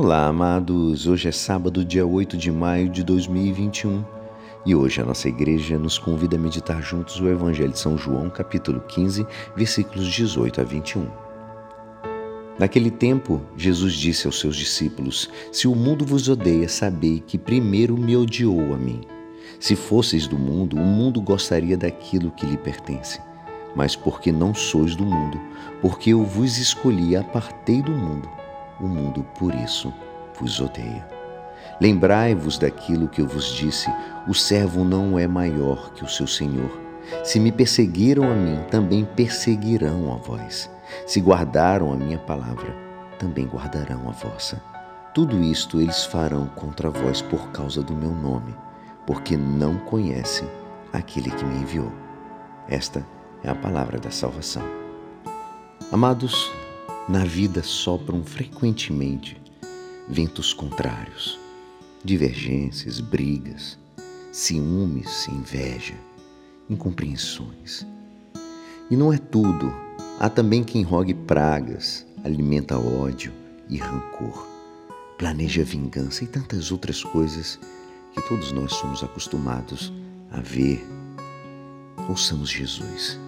Olá, amados. Hoje é sábado, dia 8 de maio de 2021 e hoje a nossa igreja nos convida a meditar juntos o Evangelho de São João, capítulo 15, versículos 18 a 21. Naquele tempo, Jesus disse aos seus discípulos: Se o mundo vos odeia, sabei que primeiro me odiou a mim. Se fosseis do mundo, o mundo gostaria daquilo que lhe pertence. Mas porque não sois do mundo, porque eu vos escolhi apartei do mundo, o mundo por isso vos odeia. Lembrai-vos daquilo que eu vos disse: o servo não é maior que o seu senhor. Se me perseguiram a mim, também perseguirão a vós. Se guardaram a minha palavra, também guardarão a vossa. Tudo isto eles farão contra vós por causa do meu nome, porque não conhecem aquele que me enviou. Esta é a palavra da salvação. Amados, na vida sopram frequentemente ventos contrários, divergências, brigas, ciúmes, inveja, incompreensões. E não é tudo. Há também quem rogue pragas, alimenta ódio e rancor, planeja vingança e tantas outras coisas que todos nós somos acostumados a ver. Ouçamos Jesus.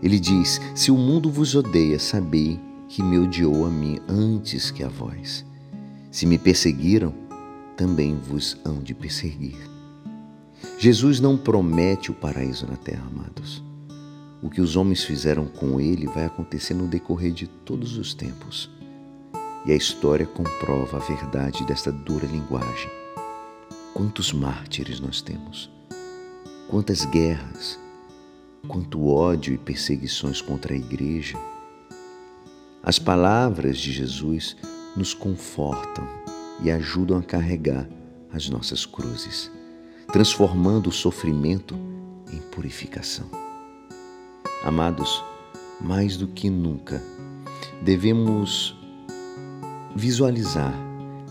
Ele diz: Se o mundo vos odeia, sabei que me odiou a mim antes que a vós. Se me perseguiram, também vos hão de perseguir. Jesus não promete o paraíso na terra, amados. O que os homens fizeram com ele vai acontecer no decorrer de todos os tempos. E a história comprova a verdade desta dura linguagem. Quantos mártires nós temos? Quantas guerras? Quanto ódio e perseguições contra a igreja? As palavras de Jesus nos confortam e ajudam a carregar as nossas cruzes, transformando o sofrimento em purificação. Amados, mais do que nunca, devemos visualizar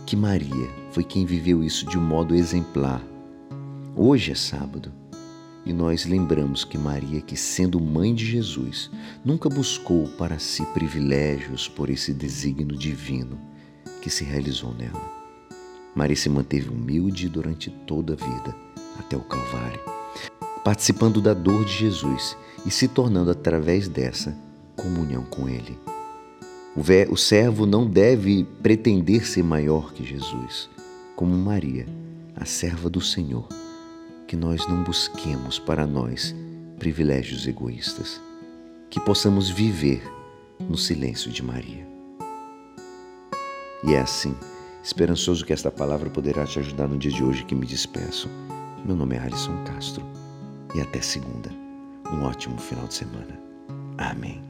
que Maria foi quem viveu isso de um modo exemplar. Hoje é sábado e nós lembramos que Maria, que sendo mãe de Jesus, nunca buscou para si privilégios por esse desígnio divino que se realizou nela. Maria se manteve humilde durante toda a vida, até o Calvário, participando da dor de Jesus e se tornando através dessa comunhão com Ele. O servo não deve pretender ser maior que Jesus, como Maria, a serva do Senhor que nós não busquemos para nós privilégios egoístas, que possamos viver no silêncio de Maria. E é assim, esperançoso que esta palavra poderá te ajudar no dia de hoje que me despeço. Meu nome é Alisson Castro e até segunda. Um ótimo final de semana. Amém.